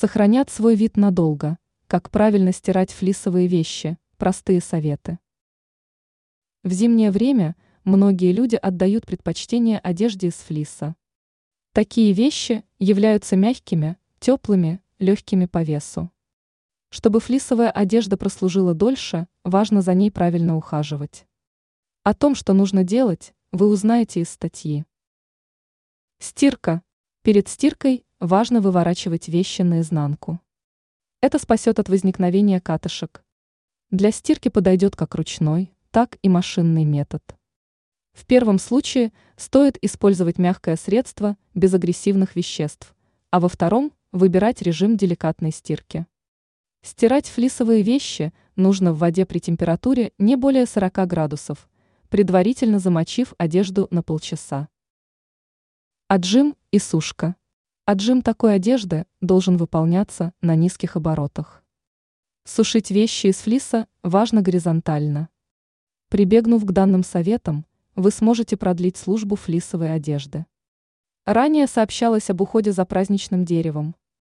Сохранят свой вид надолго. Как правильно стирать флисовые вещи. Простые советы. В зимнее время многие люди отдают предпочтение одежде из флиса. Такие вещи являются мягкими, теплыми, легкими по весу. Чтобы флисовая одежда прослужила дольше, важно за ней правильно ухаживать. О том, что нужно делать, вы узнаете из статьи. Стирка. Перед стиркой важно выворачивать вещи наизнанку. Это спасет от возникновения катышек. Для стирки подойдет как ручной, так и машинный метод. В первом случае стоит использовать мягкое средство без агрессивных веществ, а во втором – выбирать режим деликатной стирки. Стирать флисовые вещи нужно в воде при температуре не более 40 градусов, предварительно замочив одежду на полчаса. Отжим и сушка. Отжим такой одежды должен выполняться на низких оборотах. Сушить вещи из флиса важно горизонтально. Прибегнув к данным советам, вы сможете продлить службу флисовой одежды. Ранее сообщалось об уходе за праздничным деревом.